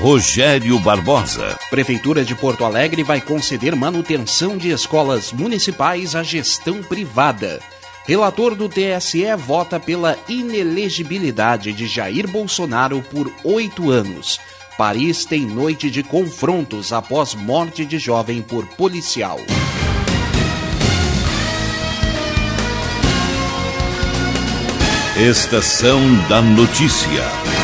Rogério Barbosa. Prefeitura de Porto Alegre vai conceder manutenção de escolas municipais à gestão privada. Relator do TSE vota pela inelegibilidade de Jair Bolsonaro por oito anos. Paris tem noite de confrontos após morte de jovem por policial. Estação da Notícia.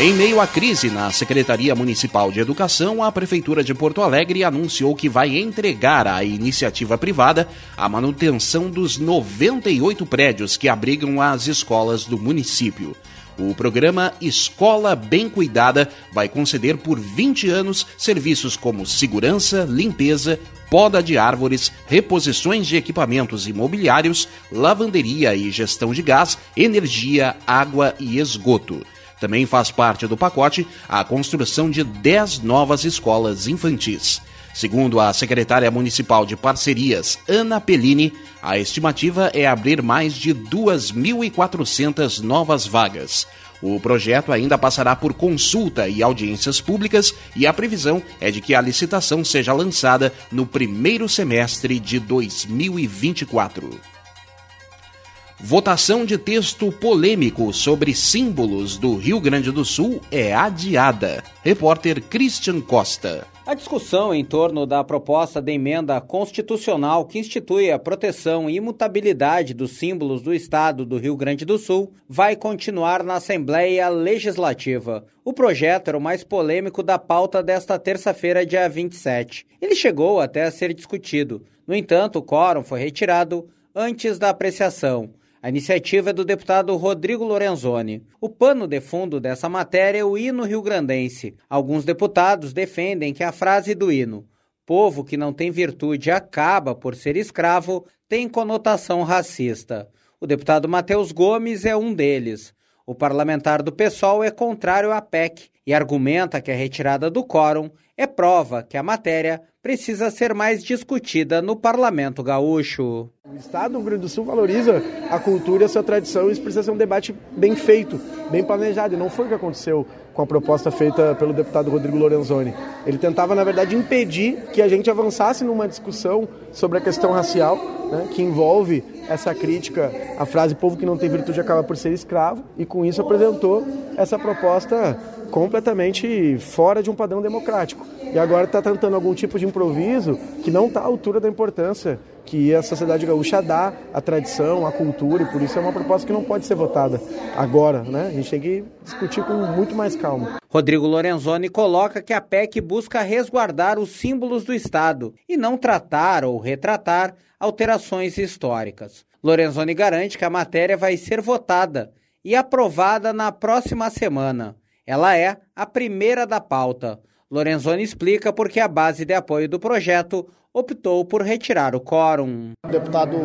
Em meio à crise na Secretaria Municipal de Educação, a Prefeitura de Porto Alegre anunciou que vai entregar à iniciativa privada a manutenção dos 98 prédios que abrigam as escolas do município. O programa Escola Bem Cuidada vai conceder por 20 anos serviços como segurança, limpeza, poda de árvores, reposições de equipamentos imobiliários, lavanderia e gestão de gás, energia, água e esgoto. Também faz parte do pacote a construção de 10 novas escolas infantis. Segundo a secretária municipal de parcerias, Ana Pellini, a estimativa é abrir mais de 2.400 novas vagas. O projeto ainda passará por consulta e audiências públicas e a previsão é de que a licitação seja lançada no primeiro semestre de 2024. Votação de texto polêmico sobre símbolos do Rio Grande do Sul é adiada. Repórter Christian Costa. A discussão em torno da proposta de emenda constitucional que institui a proteção e imutabilidade dos símbolos do Estado do Rio Grande do Sul vai continuar na Assembleia Legislativa. O projeto era o mais polêmico da pauta desta terça-feira, dia 27. Ele chegou até a ser discutido. No entanto, o quórum foi retirado antes da apreciação. A iniciativa é do deputado Rodrigo Lorenzoni. O pano de fundo dessa matéria é o hino rio-grandense. Alguns deputados defendem que a frase do hino, povo que não tem virtude acaba por ser escravo, tem conotação racista. O deputado Matheus Gomes é um deles. O parlamentar do PSOL é contrário à PEC e argumenta que a retirada do quórum é prova que a matéria precisa ser mais discutida no parlamento gaúcho. O Estado do Rio Grande do Sul valoriza a cultura e a sua tradição e isso precisa ser um debate bem feito, bem planejado. E não foi o que aconteceu com a proposta feita pelo deputado Rodrigo Lorenzoni. Ele tentava, na verdade, impedir que a gente avançasse numa discussão sobre a questão racial, né, que envolve essa crítica à frase povo que não tem virtude acaba por ser escravo, e com isso apresentou essa proposta completamente fora de um padrão democrático. E agora está tentando algum tipo de improviso que não está à altura da importância que a sociedade gaúcha dá à tradição, à cultura, e por isso é uma proposta que não pode ser votada agora, né? A gente tem que discutir com muito mais calma. Rodrigo Lorenzoni coloca que a PEC busca resguardar os símbolos do Estado e não tratar ou retratar alterações históricas. Lorenzoni garante que a matéria vai ser votada e aprovada na próxima semana. Ela é a primeira da pauta. Lorenzoni explica por que a base de apoio do projeto optou por retirar o quórum. O deputado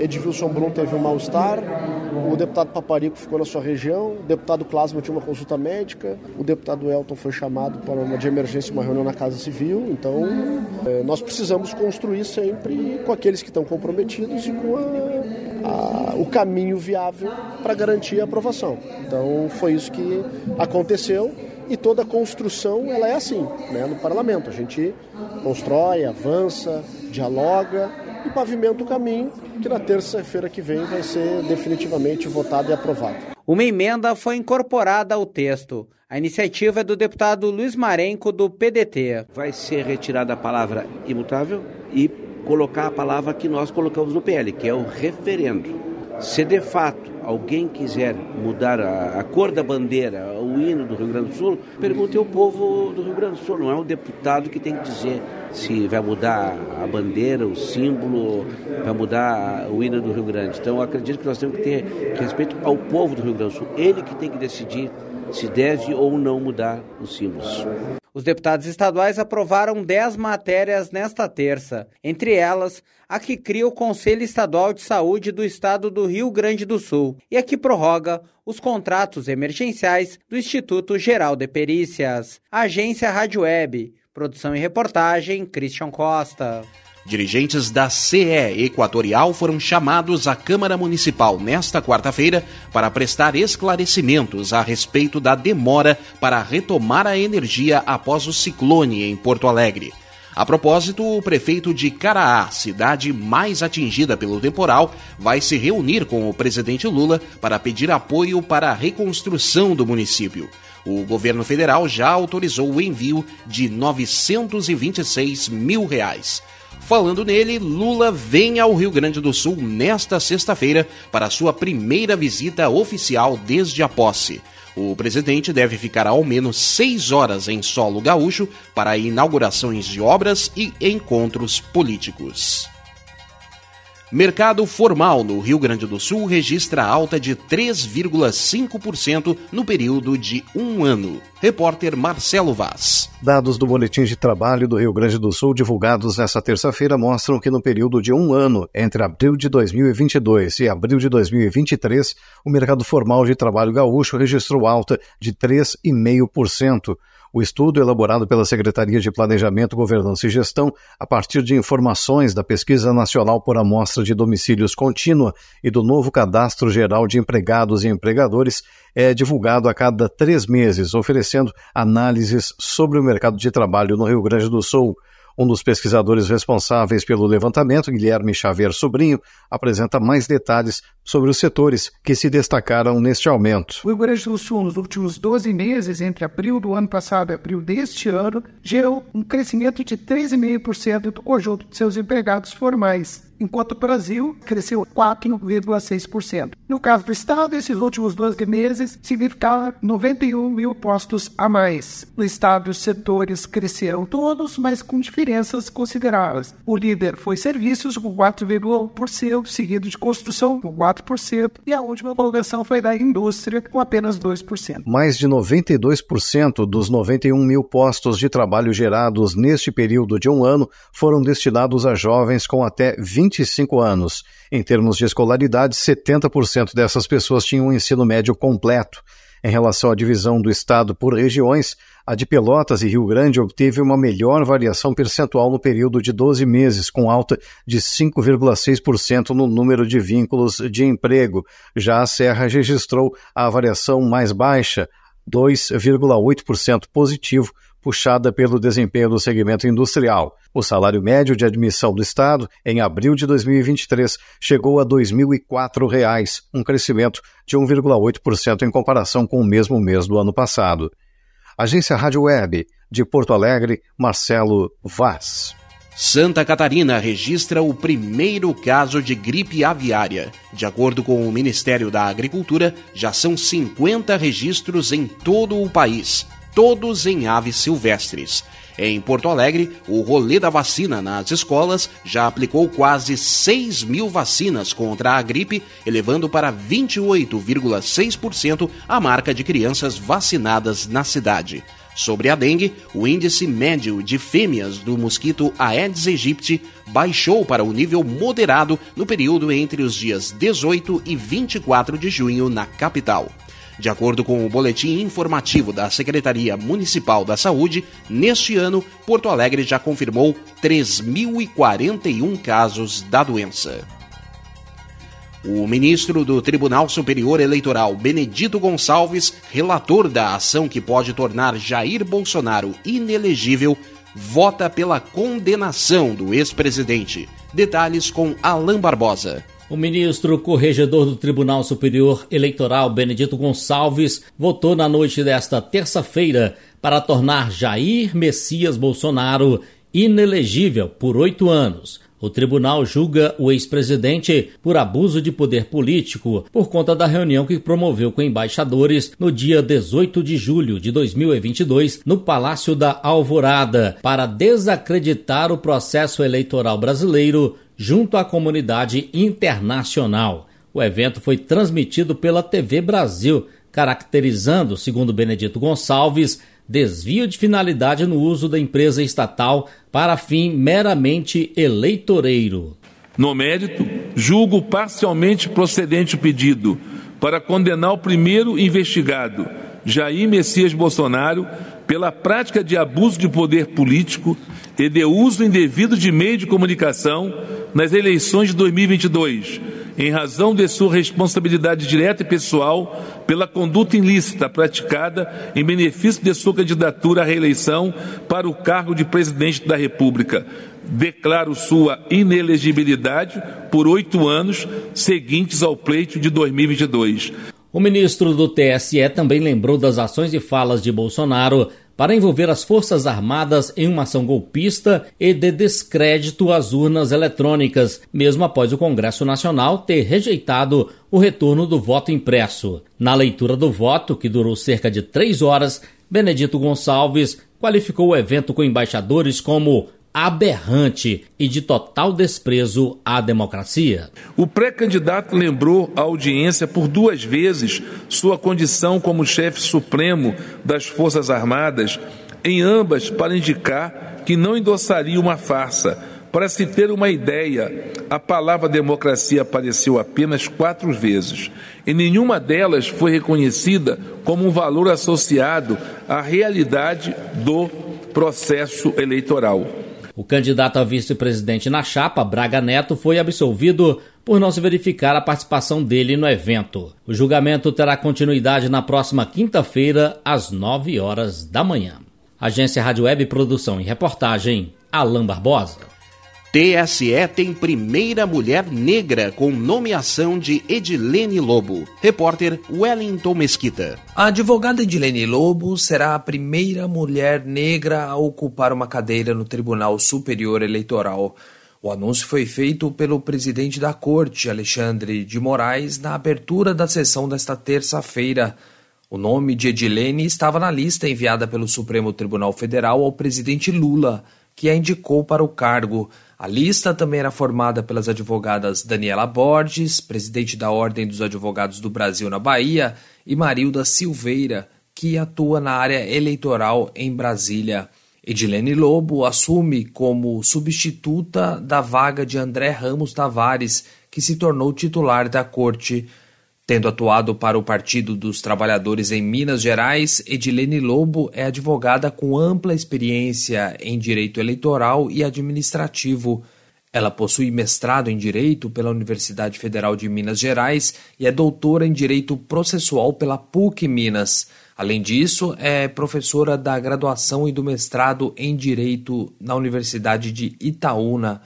Edvilson Brum teve um mal-estar, o deputado Paparico ficou na sua região, o deputado Clasma tinha uma consulta médica, o deputado Elton foi chamado para uma de emergência, uma reunião na Casa Civil. Então, é, nós precisamos construir sempre com aqueles que estão comprometidos e com a, a, o caminho viável para garantir a aprovação. Então, foi isso que aconteceu e toda construção ela é assim, né, no parlamento. A gente constrói, avança, dialoga e pavimenta o caminho que na terça-feira que vem vai ser definitivamente votado e aprovado. Uma emenda foi incorporada ao texto. A iniciativa é do deputado Luiz Marenco, do PDT. Vai ser retirada a palavra imutável e colocar a palavra que nós colocamos no PL, que é o referendo. Se de fato alguém quiser mudar a, a, cor da bandeira, o hino do Rio Grande do Sul, pergunte ao povo do Rio Grande do Sul, não é o deputado que tem que dizer se vai mudar a bandeira, o símbolo, vai mudar o hino do Rio Grande. Então eu acredito que nós temos que ter respeito ao povo do Rio Grande do Sul, ele que tem que decidir se deve ou não mudar os símbolos. Os deputados estaduais aprovaram 10 matérias nesta terça, entre elas a que cria o Conselho Estadual de Saúde do Estado do Rio Grande do Sul e a que prorroga os contratos emergenciais do Instituto Geral de Perícias. Agência Rádio Web, produção e reportagem Christian Costa. Dirigentes da CE Equatorial foram chamados à Câmara Municipal nesta quarta-feira para prestar esclarecimentos a respeito da demora para retomar a energia após o ciclone em Porto Alegre. A propósito, o prefeito de Caraá, cidade mais atingida pelo temporal, vai se reunir com o presidente Lula para pedir apoio para a reconstrução do município. O governo federal já autorizou o envio de 926 mil reais. Falando nele, Lula vem ao Rio Grande do Sul nesta sexta-feira para sua primeira visita oficial desde a posse. O presidente deve ficar ao menos seis horas em solo gaúcho para inaugurações de obras e encontros políticos. Mercado formal no Rio Grande do Sul registra alta de 3,5% no período de um ano. Repórter Marcelo Vaz. Dados do Boletim de Trabalho do Rio Grande do Sul, divulgados nesta terça-feira, mostram que no período de um ano, entre abril de 2022 e abril de 2023, o mercado formal de trabalho gaúcho registrou alta de 3,5%. O estudo, elaborado pela Secretaria de Planejamento, Governança e Gestão, a partir de informações da Pesquisa Nacional por Amostra de Domicílios Contínua e do novo Cadastro Geral de Empregados e Empregadores, é divulgado a cada três meses, oferecendo análises sobre o mercado de trabalho no Rio Grande do Sul. Um dos pesquisadores responsáveis pelo levantamento, Guilherme Xavier Sobrinho, apresenta mais detalhes sobre os setores que se destacaram neste aumento. O Rio Grande do Sul, nos últimos 12 meses, entre abril do ano passado e abril deste ano, gerou um crescimento de 13,5% do conjunto de seus empregados formais enquanto o Brasil cresceu 4,6%. No caso do Estado, esses últimos 12 meses significaram 91 mil postos a mais. No Estado, os setores cresceram todos, mas com diferenças consideráveis. O líder foi serviços, com 4,1%, seguido de construção, com 4%, e a última colocação foi da indústria, com apenas 2%. Mais de 92% dos 91 mil postos de trabalho gerados neste período de um ano foram destinados a jovens com até 20 25 anos. Em termos de escolaridade, 70% dessas pessoas tinham um ensino médio completo. Em relação à divisão do estado por regiões, a de Pelotas e Rio Grande obteve uma melhor variação percentual no período de 12 meses, com alta de 5,6% no número de vínculos de emprego. Já a Serra registrou a variação mais baixa, 2,8% positivo, puxada pelo desempenho do segmento industrial. O salário médio de admissão do Estado, em abril de 2023, chegou a R$ 2.004, um crescimento de 1,8% em comparação com o mesmo mês do ano passado. Agência Rádio Web, de Porto Alegre, Marcelo Vaz. Santa Catarina registra o primeiro caso de gripe aviária. De acordo com o Ministério da Agricultura, já são 50 registros em todo o país todos em aves silvestres. Em Porto Alegre, o rolê da vacina nas escolas já aplicou quase 6 mil vacinas contra a gripe, elevando para 28,6% a marca de crianças vacinadas na cidade. Sobre a dengue, o índice médio de fêmeas do mosquito Aedes aegypti baixou para o nível moderado no período entre os dias 18 e 24 de junho na capital. De acordo com o boletim informativo da Secretaria Municipal da Saúde, neste ano, Porto Alegre já confirmou 3.041 casos da doença. O ministro do Tribunal Superior Eleitoral, Benedito Gonçalves, relator da ação que pode tornar Jair Bolsonaro inelegível, vota pela condenação do ex-presidente. Detalhes com Alain Barbosa. O ministro corregedor do Tribunal Superior Eleitoral, Benedito Gonçalves, votou na noite desta terça-feira para tornar Jair Messias Bolsonaro inelegível por oito anos. O tribunal julga o ex-presidente por abuso de poder político por conta da reunião que promoveu com embaixadores no dia 18 de julho de 2022 no Palácio da Alvorada para desacreditar o processo eleitoral brasileiro junto à comunidade internacional. O evento foi transmitido pela TV Brasil, caracterizando, segundo Benedito Gonçalves, desvio de finalidade no uso da empresa estatal para fim meramente eleitoreiro. No mérito, julgo parcialmente procedente o pedido para condenar o primeiro investigado, Jair Messias Bolsonaro, pela prática de abuso de poder político e de uso indevido de meio de comunicação nas eleições de 2022, em razão de sua responsabilidade direta e pessoal pela conduta ilícita praticada em benefício de sua candidatura à reeleição para o cargo de presidente da República. Declaro sua inelegibilidade por oito anos seguintes ao pleito de 2022. O ministro do TSE também lembrou das ações e falas de Bolsonaro para envolver as Forças Armadas em uma ação golpista e de descrédito às urnas eletrônicas, mesmo após o Congresso Nacional ter rejeitado o retorno do voto impresso. Na leitura do voto, que durou cerca de três horas, Benedito Gonçalves qualificou o evento com embaixadores como aberrante e de total desprezo à democracia. O pré-candidato lembrou à audiência por duas vezes sua condição como chefe supremo das Forças Armadas, em ambas para indicar que não endossaria uma farsa. Para se ter uma ideia, a palavra democracia apareceu apenas quatro vezes. E nenhuma delas foi reconhecida como um valor associado à realidade do processo eleitoral. O candidato a vice-presidente na chapa, Braga Neto, foi absolvido por não se verificar a participação dele no evento. O julgamento terá continuidade na próxima quinta-feira, às 9 horas da manhã. Agência Rádio Web Produção e Reportagem, Alain Barbosa. TSE tem primeira mulher negra com nomeação de Edilene Lobo. Repórter Wellington Mesquita. A advogada Edilene Lobo será a primeira mulher negra a ocupar uma cadeira no Tribunal Superior Eleitoral. O anúncio foi feito pelo presidente da Corte, Alexandre de Moraes, na abertura da sessão desta terça-feira. O nome de Edilene estava na lista enviada pelo Supremo Tribunal Federal ao presidente Lula, que a indicou para o cargo. A lista também era formada pelas advogadas Daniela Borges, presidente da Ordem dos Advogados do Brasil na Bahia, e Marilda Silveira, que atua na área eleitoral em Brasília. Edilene Lobo assume como substituta da vaga de André Ramos Tavares, que se tornou titular da corte. Tendo atuado para o Partido dos Trabalhadores em Minas Gerais, Edilene Lobo é advogada com ampla experiência em direito eleitoral e administrativo. Ela possui mestrado em Direito pela Universidade Federal de Minas Gerais e é doutora em Direito Processual pela PUC Minas. Além disso, é professora da graduação e do mestrado em Direito na Universidade de Itaúna.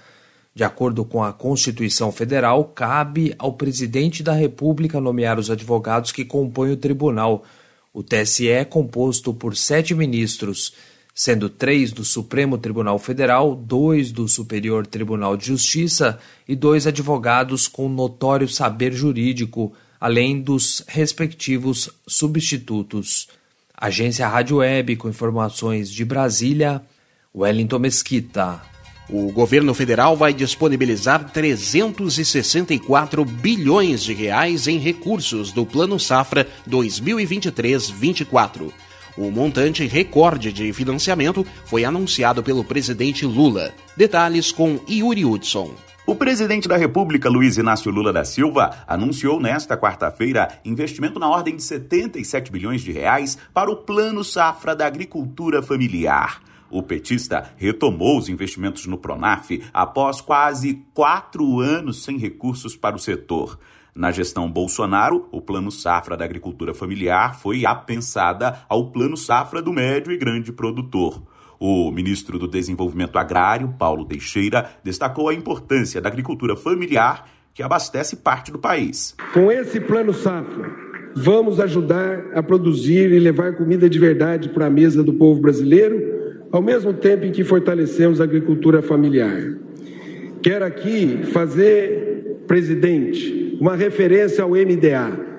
De acordo com a Constituição Federal, cabe ao presidente da República nomear os advogados que compõem o tribunal. O TSE é composto por sete ministros, sendo três do Supremo Tribunal Federal, dois do Superior Tribunal de Justiça e dois advogados com notório saber jurídico, além dos respectivos substitutos. Agência Rádio Web com informações de Brasília, Wellington Mesquita. O governo federal vai disponibilizar 364 bilhões de reais em recursos do Plano Safra 2023-24. O montante recorde de financiamento foi anunciado pelo presidente Lula. Detalhes com Yuri Hudson. O presidente da República, Luiz Inácio Lula da Silva, anunciou nesta quarta-feira investimento na ordem de 77 bilhões de reais para o Plano Safra da Agricultura Familiar. O petista retomou os investimentos no Pronaf após quase quatro anos sem recursos para o setor. Na gestão Bolsonaro, o Plano Safra da Agricultura Familiar foi apensada ao Plano Safra do Médio e Grande Produtor. O ministro do Desenvolvimento Agrário, Paulo Teixeira, destacou a importância da agricultura familiar que abastece parte do país. Com esse Plano Safra, vamos ajudar a produzir e levar comida de verdade para a mesa do povo brasileiro ao mesmo tempo em que fortalecemos a agricultura familiar. Quero aqui fazer, presidente, uma referência ao MDA.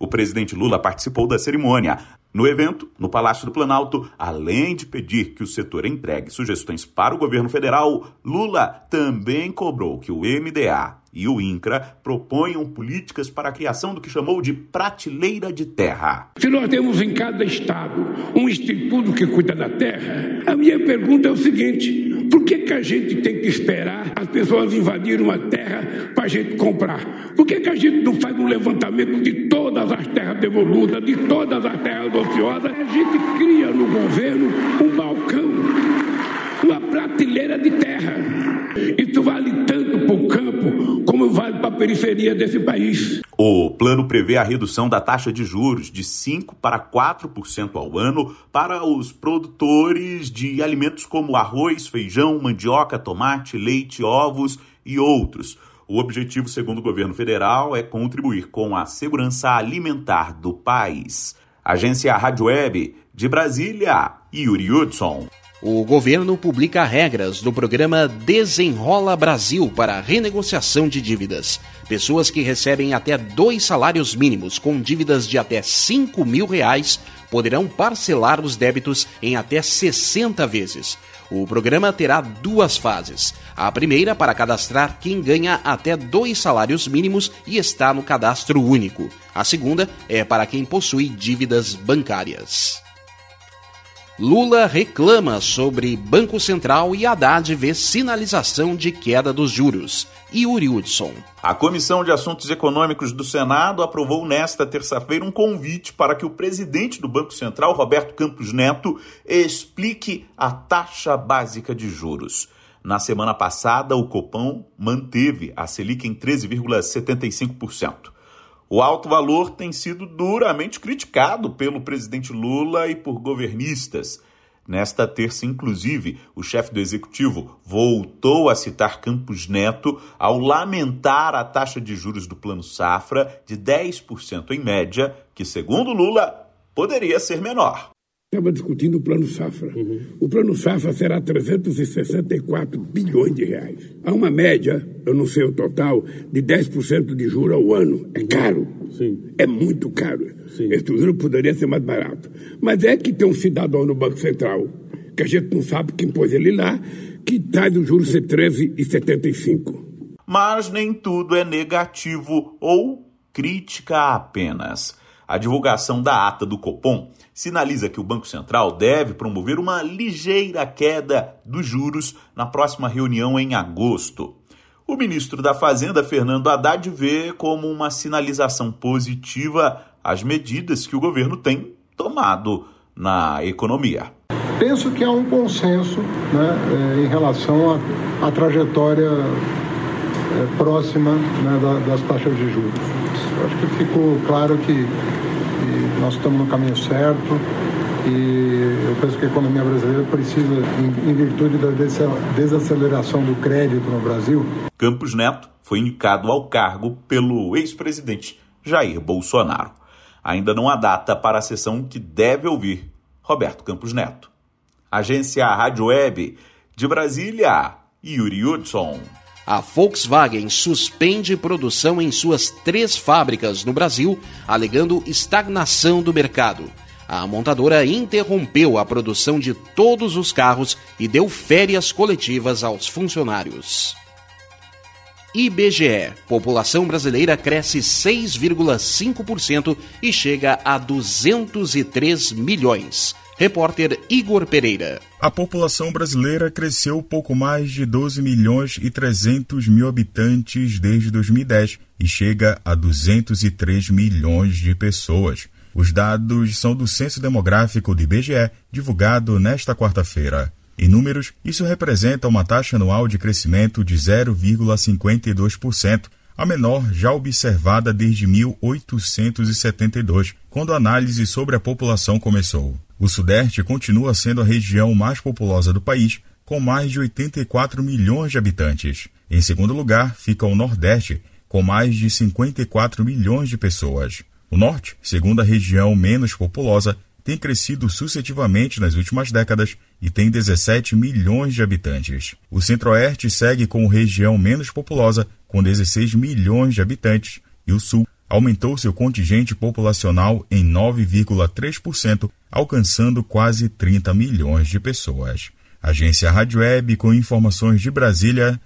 O presidente Lula participou da cerimônia. No evento, no Palácio do Planalto, além de pedir que o setor entregue sugestões para o governo federal, Lula também cobrou que o MDA e o INCRA proponham políticas para a criação do que chamou de prateleira de terra. Se nós temos em cada estado um instituto que cuida da terra, a minha pergunta é o seguinte: por que, que a gente tem que esperar as pessoas invadirem uma terra para a gente comprar? Por que, que a gente não faz um levantamento de todas as terras devolutas, de todas as terras ociosas? A gente cria no governo um balcão uma prateleira de terra. Isso vale tanto para o campo vale para a periferia desse país. O plano prevê a redução da taxa de juros de 5% para 4% ao ano para os produtores de alimentos como arroz, feijão, mandioca, tomate, leite, ovos e outros. O objetivo, segundo o governo federal, é contribuir com a segurança alimentar do país. Agência Rádio Web de Brasília, Yuri Hudson. O governo publica regras do programa Desenrola Brasil para renegociação de dívidas. Pessoas que recebem até dois salários mínimos com dívidas de até 5 mil reais poderão parcelar os débitos em até 60 vezes. O programa terá duas fases. A primeira para cadastrar quem ganha até dois salários mínimos e está no cadastro único. A segunda é para quem possui dívidas bancárias. Lula reclama sobre Banco Central e Haddad vê sinalização de queda dos juros. Yuri Hudson. A Comissão de Assuntos Econômicos do Senado aprovou nesta terça-feira um convite para que o presidente do Banco Central, Roberto Campos Neto, explique a taxa básica de juros. Na semana passada, o Copom manteve a Selic em 13,75%. O alto valor tem sido duramente criticado pelo presidente Lula e por governistas. Nesta terça, inclusive, o chefe do executivo voltou a citar Campos Neto ao lamentar a taxa de juros do Plano Safra de 10% em média, que, segundo Lula, poderia ser menor estava discutindo o Plano Safra. Uhum. O Plano Safra será 364 bilhões de reais. Há uma média, eu não sei o total, de 10% de juros ao ano. É caro. Sim. É muito caro. Sim. Esse juro poderia ser mais barato. Mas é que tem um cidadão no Banco Central, que a gente não sabe quem pôs ele lá, que traz o juro ser 13,75. Mas nem tudo é negativo ou crítica apenas. A divulgação da ata do Copom sinaliza que o Banco Central deve promover uma ligeira queda dos juros na próxima reunião em agosto. O ministro da Fazenda, Fernando Haddad, vê como uma sinalização positiva as medidas que o governo tem tomado na economia. Penso que há um consenso né, eh, em relação à trajetória é, próxima né, da, das taxas de juros. Acho que ficou claro que nós estamos no caminho certo e eu penso que a economia brasileira precisa, em, em virtude da desaceleração do crédito no Brasil. Campos Neto foi indicado ao cargo pelo ex-presidente Jair Bolsonaro. Ainda não há data para a sessão que deve ouvir Roberto Campos Neto. Agência Rádio Web de Brasília, Yuri Hudson a Volkswagen suspende produção em suas três fábricas no Brasil, alegando estagnação do mercado. A montadora interrompeu a produção de todos os carros e deu férias coletivas aos funcionários. IBGE. População brasileira cresce 6,5% e chega a 203 milhões. Repórter Igor Pereira. A população brasileira cresceu pouco mais de 12 milhões e 300 mil habitantes desde 2010 e chega a 203 milhões de pessoas. Os dados são do Censo Demográfico do IBGE, divulgado nesta quarta-feira. Em números, isso representa uma taxa anual de crescimento de 0,52%, a menor já observada desde 1872, quando a análise sobre a população começou. O Sudeste continua sendo a região mais populosa do país, com mais de 84 milhões de habitantes. Em segundo lugar, fica o Nordeste, com mais de 54 milhões de pessoas. O Norte, segunda região menos populosa, tem crescido sucessivamente nas últimas décadas e tem 17 milhões de habitantes. O Centro-Oeste segue como região menos populosa, com 16 milhões de habitantes, e o Sul aumentou seu contingente populacional em 9,3%, alcançando quase 30 milhões de pessoas. Agência Rádio Web com informações de Brasília,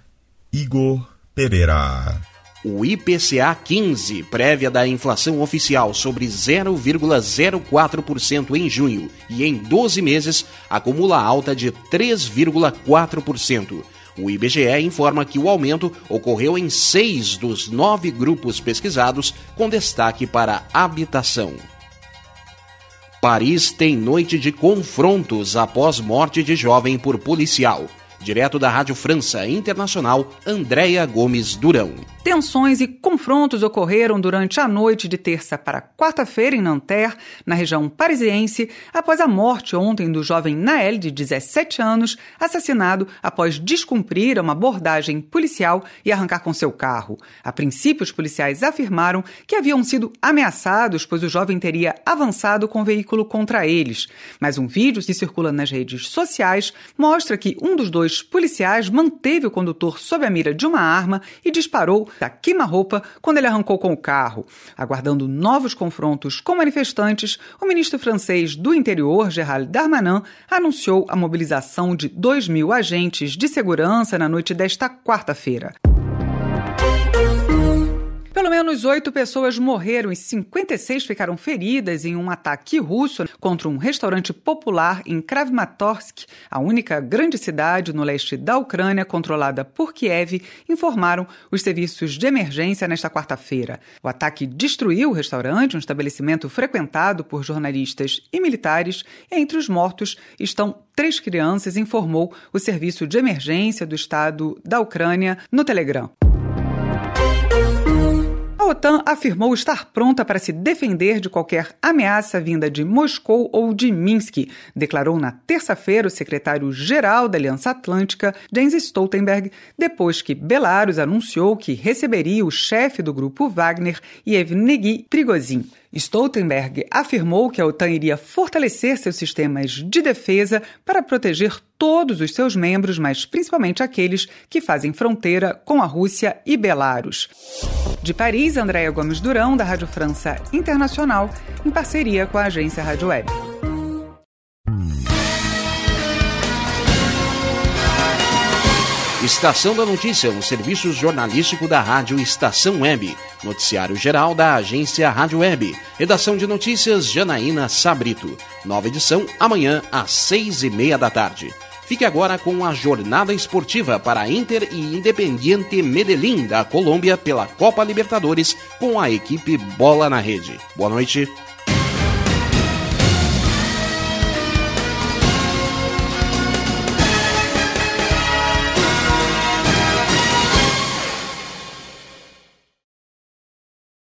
Igor Pereira. O IPCA 15, prévia da inflação oficial sobre 0,04% em junho e em 12 meses, acumula alta de 3,4%. O IBGE informa que o aumento ocorreu em seis dos nove grupos pesquisados, com destaque para habitação. Paris tem noite de confrontos após morte de jovem por policial. Direto da Rádio França Internacional, Andréia Gomes Durão. Tensões e confrontos ocorreram durante a noite de terça para quarta-feira em Nanterre, na região parisiense, após a morte ontem do jovem Nael, de 17 anos, assassinado após descumprir uma abordagem policial e arrancar com seu carro. A princípio, os policiais afirmaram que haviam sido ameaçados, pois o jovem teria avançado com o veículo contra eles. Mas um vídeo que circula nas redes sociais mostra que um dos dois policiais manteve o condutor sob a mira de uma arma e disparou da queima-roupa quando ele arrancou com o carro. Aguardando novos confrontos com manifestantes, o ministro francês do Interior, Gerald Darmanin, anunciou a mobilização de 2 mil agentes de segurança na noite desta quarta-feira. Pelo menos oito pessoas morreram e 56 ficaram feridas em um ataque russo contra um restaurante popular em Kramatorsk, a única grande cidade no leste da Ucrânia controlada por Kiev, informaram os serviços de emergência nesta quarta-feira. O ataque destruiu o restaurante, um estabelecimento frequentado por jornalistas e militares. Entre os mortos estão três crianças, informou o serviço de emergência do estado da Ucrânia no Telegram. OTAN afirmou estar pronta para se defender de qualquer ameaça vinda de Moscou ou de Minsk, declarou na terça-feira o secretário-geral da Aliança Atlântica, Jens Stoltenberg, depois que Belarus anunciou que receberia o chefe do grupo Wagner, Yevgeny Prigozhin. Stoltenberg afirmou que a OTAN iria fortalecer seus sistemas de defesa para proteger todos os seus membros, mas principalmente aqueles que fazem fronteira com a Rússia e Belarus. De Paris, Andréa Gomes Durão, da Rádio França Internacional, em parceria com a agência Rádio Web. Estação da Notícia, um serviço jornalístico da Rádio Estação Web. Noticiário geral da agência Rádio Web. Redação de notícias Janaína Sabrito. Nova edição amanhã às seis e meia da tarde. Fique agora com a jornada esportiva para Inter e Independiente Medellín da Colômbia pela Copa Libertadores com a equipe Bola na Rede. Boa noite.